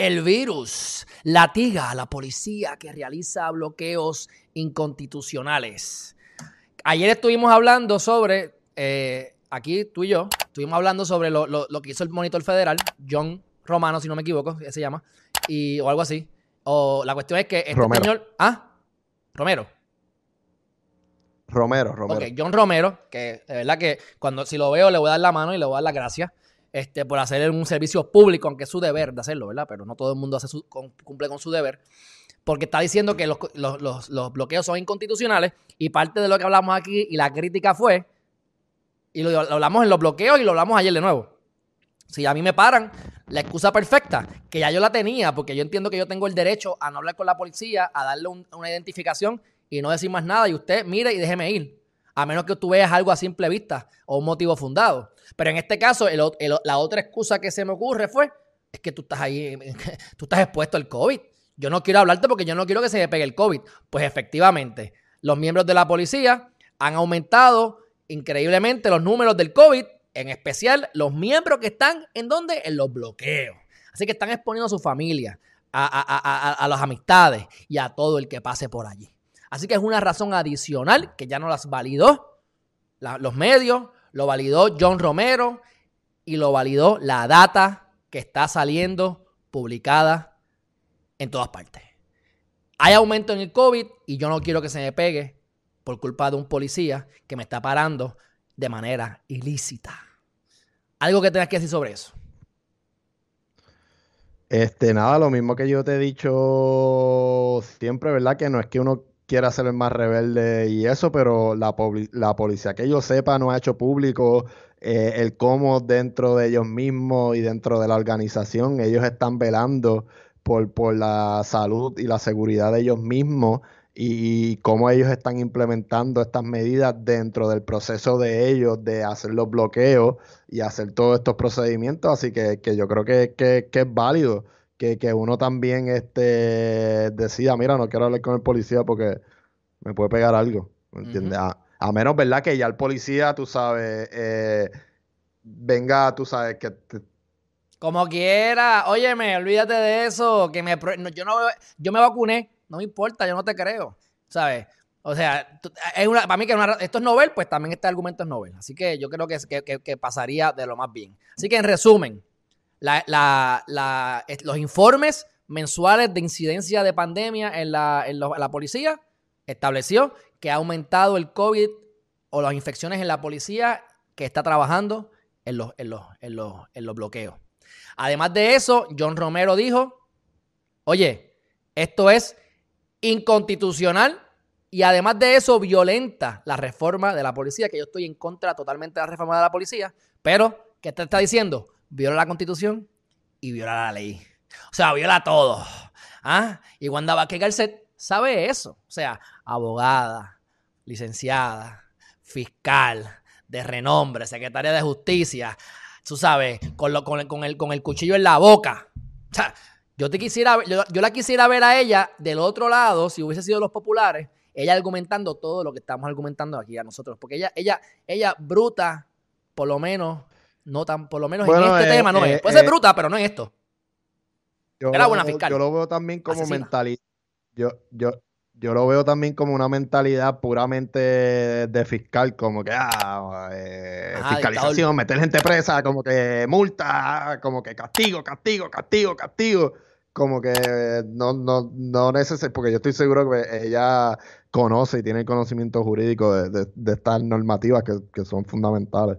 El virus latiga a la policía que realiza bloqueos inconstitucionales. Ayer estuvimos hablando sobre, eh, aquí tú y yo, estuvimos hablando sobre lo, que hizo el monitor federal, John Romano, si no me equivoco, se llama, y, o algo así. O la cuestión es que este señor. Ah, Romero. Romero, Romero. Ok, John Romero, que de verdad que cuando si lo veo le voy a dar la mano y le voy a dar las gracias este, por hacer un servicio público, aunque es su deber de hacerlo, ¿verdad? Pero no todo el mundo cumple con su deber. Porque está diciendo que los, los, bloqueos son inconstitucionales y parte de lo que hablamos aquí y la crítica fue, y lo, hablamos en los bloqueos y lo hablamos ayer de nuevo. Si a mí me paran, la excusa perfecta, que ya yo la tenía, porque yo entiendo que yo tengo el derecho a no hablar con la policía, a darle una identificación y no decir más nada, y usted mire y déjeme ir. A menos que tú veas algo a simple vista o un motivo fundado. Pero en este caso, la otra excusa que se me ocurre fue, es que tú estás ahí, tú estás expuesto al COVID. Yo no quiero hablarte porque yo no quiero que se me pegue el COVID. Pues efectivamente, los miembros de la policía han aumentado increíblemente los números del COVID, en especial los miembros que están en donde? En los bloqueos. Así que están exponiendo a su familia, a, a las amistades y a todo el que pase por allí. Así que es una razón adicional que ya no las validó los medios, lo validó John Romero y lo validó la data que está saliendo publicada en todas partes. Hay aumento en el COVID y yo no quiero que se me pegue por culpa de un policía que me está parando de manera ilícita. Algo que tengas que decir sobre eso. Este, nada, lo mismo que yo te he dicho siempre, ¿verdad? Que no es que uno quiera ser el más rebelde y eso, pero la, policía que yo sepa no ha hecho público eh, el cómo dentro de ellos mismos y dentro de la organización ellos están velando por, por la salud y la seguridad de ellos mismos y, cómo ellos están implementando estas medidas dentro del proceso de ellos de hacer los bloqueos y hacer todos estos procedimientos. Así que, yo creo que es válido que, uno también este, decida, mira, no quiero hablar con el policía porque me puede pegar algo, ¿me entiendes? a, menos, ¿verdad? Que ya el policía, tú sabes, eh, venga, tú sabes, que... Como quiera, óyeme, olvídate de eso, que me, yo, no, yo me vacuné, no me importa, yo no te creo, ¿sabes? O sea, es una, para mí que esto es novel, pues también este argumento es novel. Así que yo creo que, que, que pasaría de lo más bien. Así que en resumen, los informes mensuales de incidencia de pandemia en la, policía estableció que ha aumentado el COVID o las infecciones en la policía que está trabajando en los, en los, en los, bloqueos. Además de eso, John Romero dijo, oye, esto es inconstitucional y además de eso violenta la reforma de la policía, que yo estoy en contra totalmente de la reforma de la policía, pero, ¿qué te está diciendo? Viola la constitución y viola la ley. O sea, viola todo. ¿Ah? Y Wanda Vázquez Garcet sabe eso. O sea, abogada, licenciada, fiscal, de renombre, secretaria de justicia, tú sabes, con, lo, con, el, con, el, con el cuchillo en la boca. O sea, yo, te quisiera, yo, yo, la quisiera ver a ella del otro lado, si hubiese sido los populares, ella argumentando todo lo que estamos argumentando aquí a nosotros. Porque ella, ella, ella bruta, por lo menos, no tan, por lo menos en este eh, tema no es. Eh, Puede ser eh, bruta, pero no en esto. Yo, Era buena fiscal. Yo lo veo también como mentalidad. Yo, yo, yo lo veo también como una mentalidad puramente de fiscal, como que ah, fiscalización, meter gente presa, como que multa, como que castigo, castigo, castigo, castigo. Como que no, no, no necesito, porque yo estoy seguro que ella conoce y tiene el conocimiento jurídico de, de, estas normativas que, que son fundamentales.